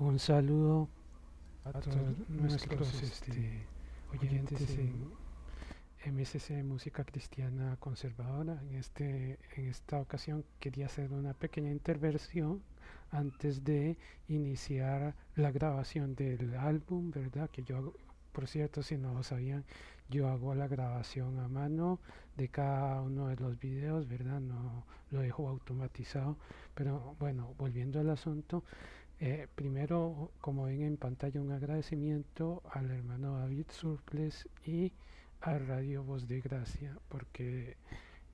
un saludo a todos nuestros este, oyentes en MSC Música Cristiana Conservadora. En, este, en esta ocasión quería hacer una pequeña intervención antes de iniciar la grabación del álbum, ¿verdad? Que yo, por cierto, si no lo sabían, yo hago la grabación a mano de cada uno de los videos, ¿verdad? No lo dejo automatizado. Pero bueno, volviendo al asunto, eh, primero, como ven en pantalla, un agradecimiento al hermano David Surples y a Radio Voz de Gracia, porque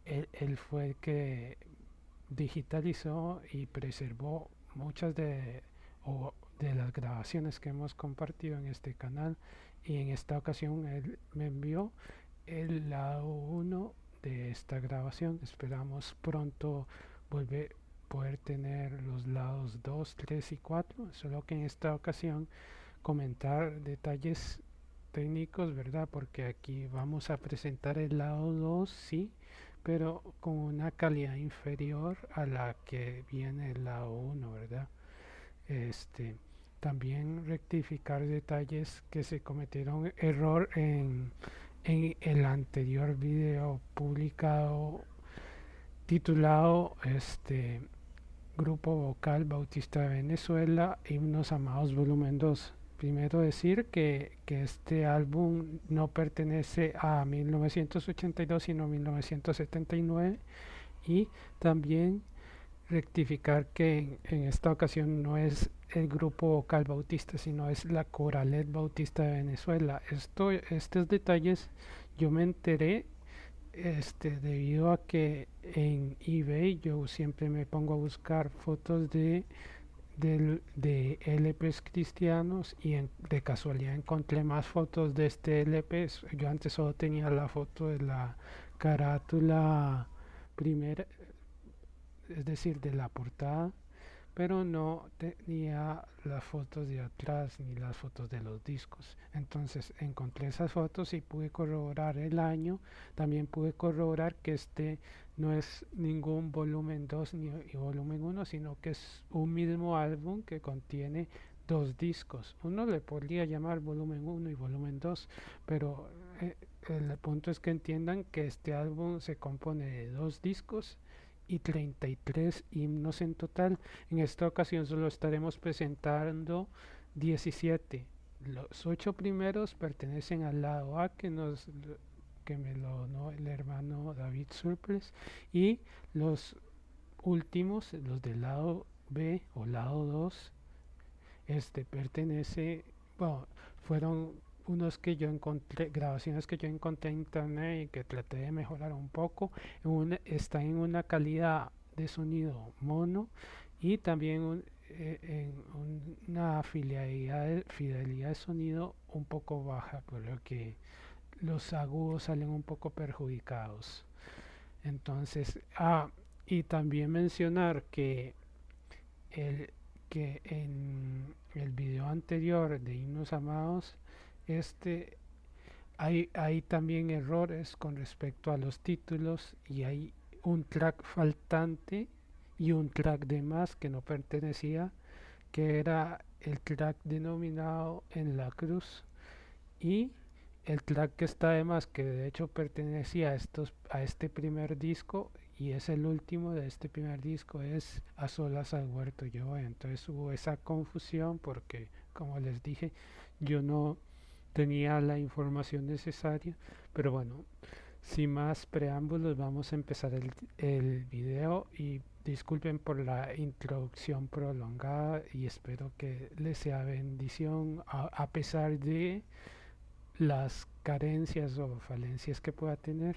él, fue el que digitalizó y preservó muchas de, de las grabaciones que hemos compartido en este canal y en esta ocasión él me envió el lado 1 de esta grabación. Esperamos pronto volver poder tener los lados 2, 3 y 4, solo que en esta ocasión comentar detalles técnicos, ¿verdad? Porque aquí vamos a presentar el lado 2, sí, pero con una calidad inferior a la que viene el lado 1, ¿verdad? Este, también rectificar detalles que se cometieron error en, en el anterior video publicado titulado este Grupo Vocal Bautista de Venezuela, Himnos Amados Volumen 2. Primero decir que, que, este álbum no pertenece a 1982 sino a 1979 y también rectificar que en, esta ocasión no es el grupo vocal bautista sino es la Coralet Bautista de Venezuela. Esto, estos detalles yo me enteré este, debido a que en eBay yo siempre me pongo a buscar fotos de, de, LPs cristianos y de casualidad encontré más fotos de este LP. Yo antes solo tenía la foto de la carátula primera, es decir, de la portada pero no tenía las fotos de atrás ni las fotos de los discos. Entonces encontré esas fotos y pude corroborar el año. También pude corroborar que este no es ningún volumen 2 ni volumen 1, sino que es un mismo álbum que contiene dos discos. Uno le podría llamar volumen 1 y volumen 2, pero eh, el punto es que entiendan que este álbum se compone de dos discos y 33 himnos en total. En esta ocasión solo estaremos presentando 17. Los ocho primeros pertenecen al lado A que nos que me lo donó el hermano David Surples y los últimos, los del lado B o lado 2, este pertenece, bueno, fueron unos que yo encontré, grabaciones que yo encontré en internet y que traté de mejorar un poco, está en una calidad de sonido mono y también eh, en una fidelidad de, fidelidad de sonido un poco baja, por lo que los agudos salen un poco perjudicados. Entonces, ah, y también mencionar que el que en el video anterior de Himnos Amados este, hay, hay también errores con respecto a los títulos y hay un track faltante y un track de más que no pertenecía, que era el track denominado en la cruz y el track que está de más, que de hecho pertenecía a, estos, a este primer disco y es el último de este primer disco, es A Solas al Huerto Yo. Entonces hubo esa confusión porque, como les dije, yo no tenía la información necesaria, pero bueno, sin más preámbulos vamos a empezar el, el video y disculpen por la introducción prolongada y espero que les sea bendición a, a pesar de las carencias o falencias que pueda tener.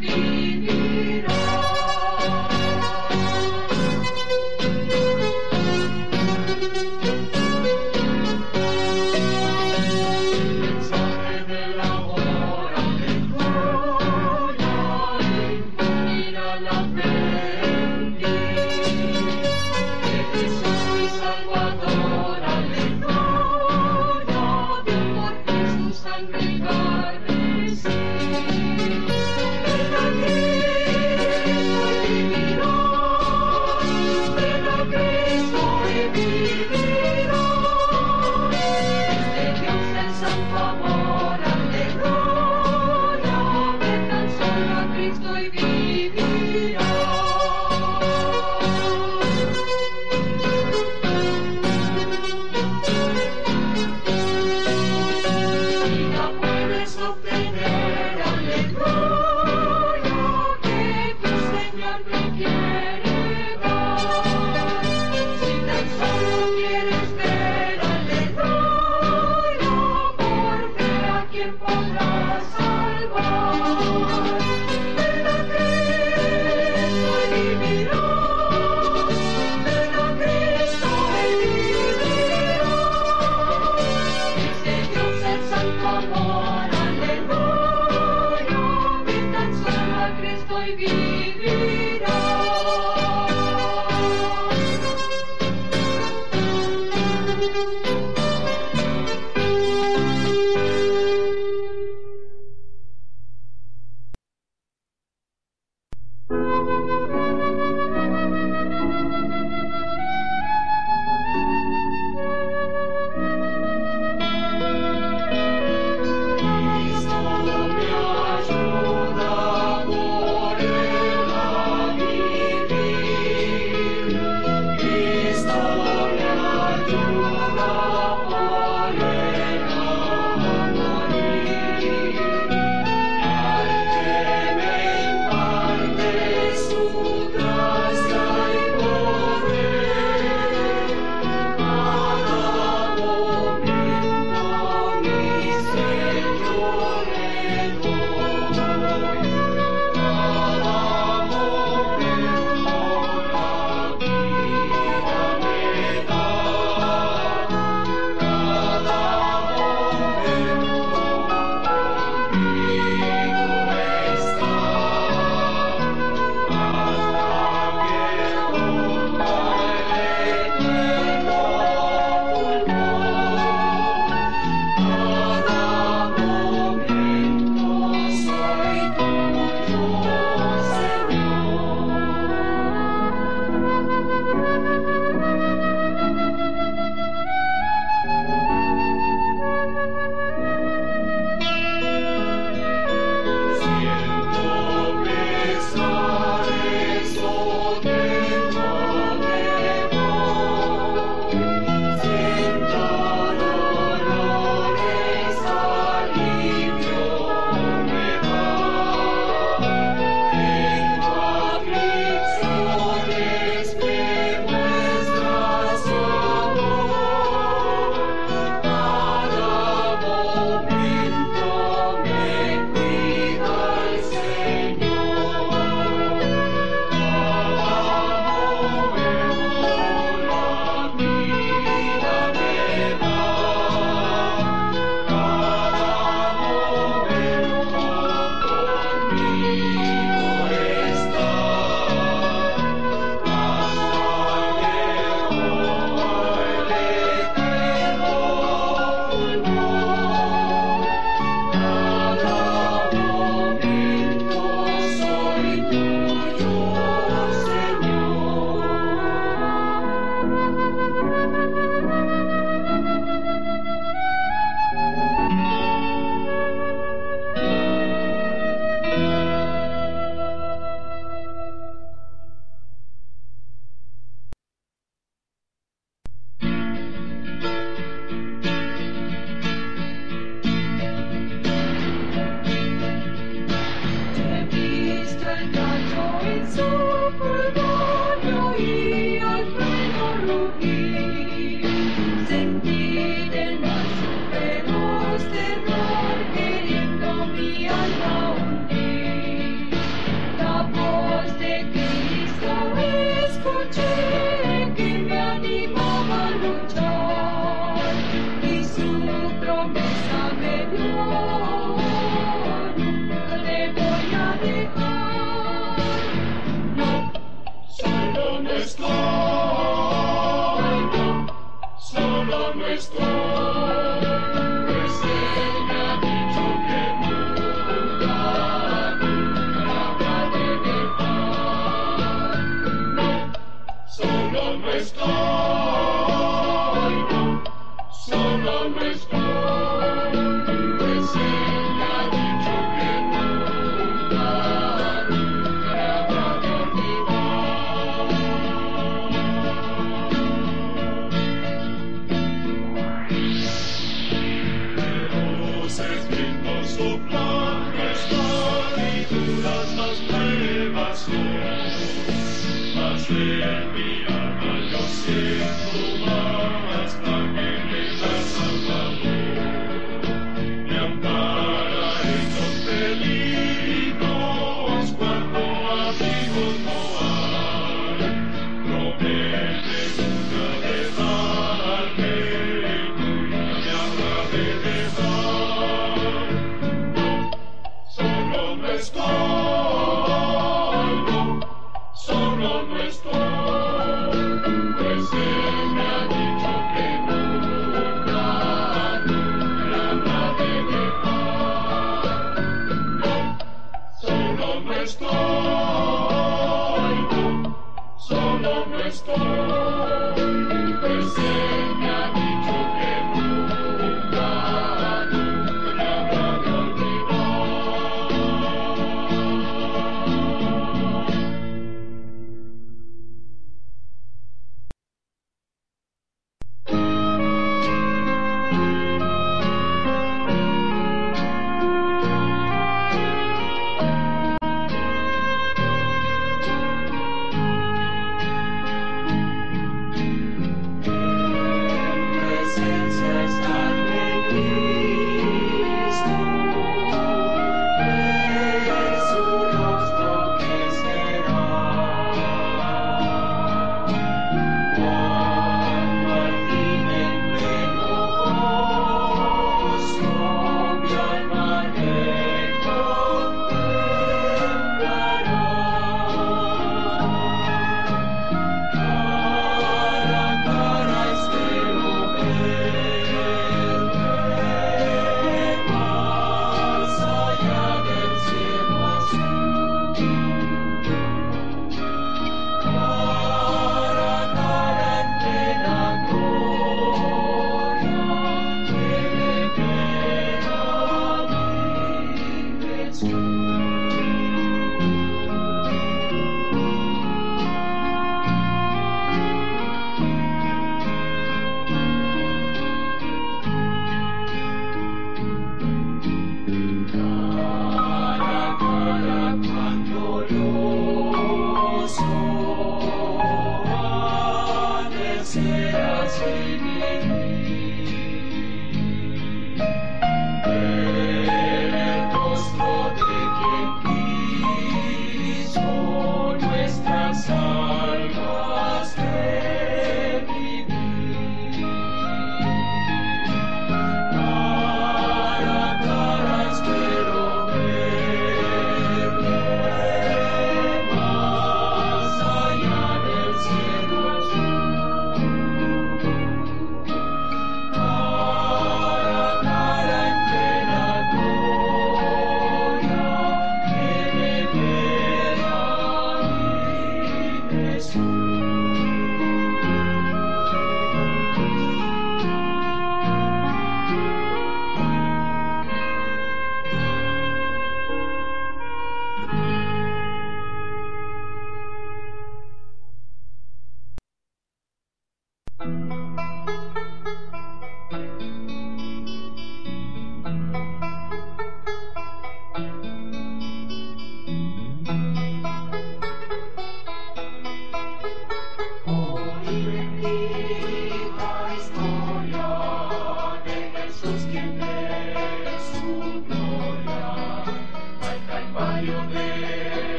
Cristo y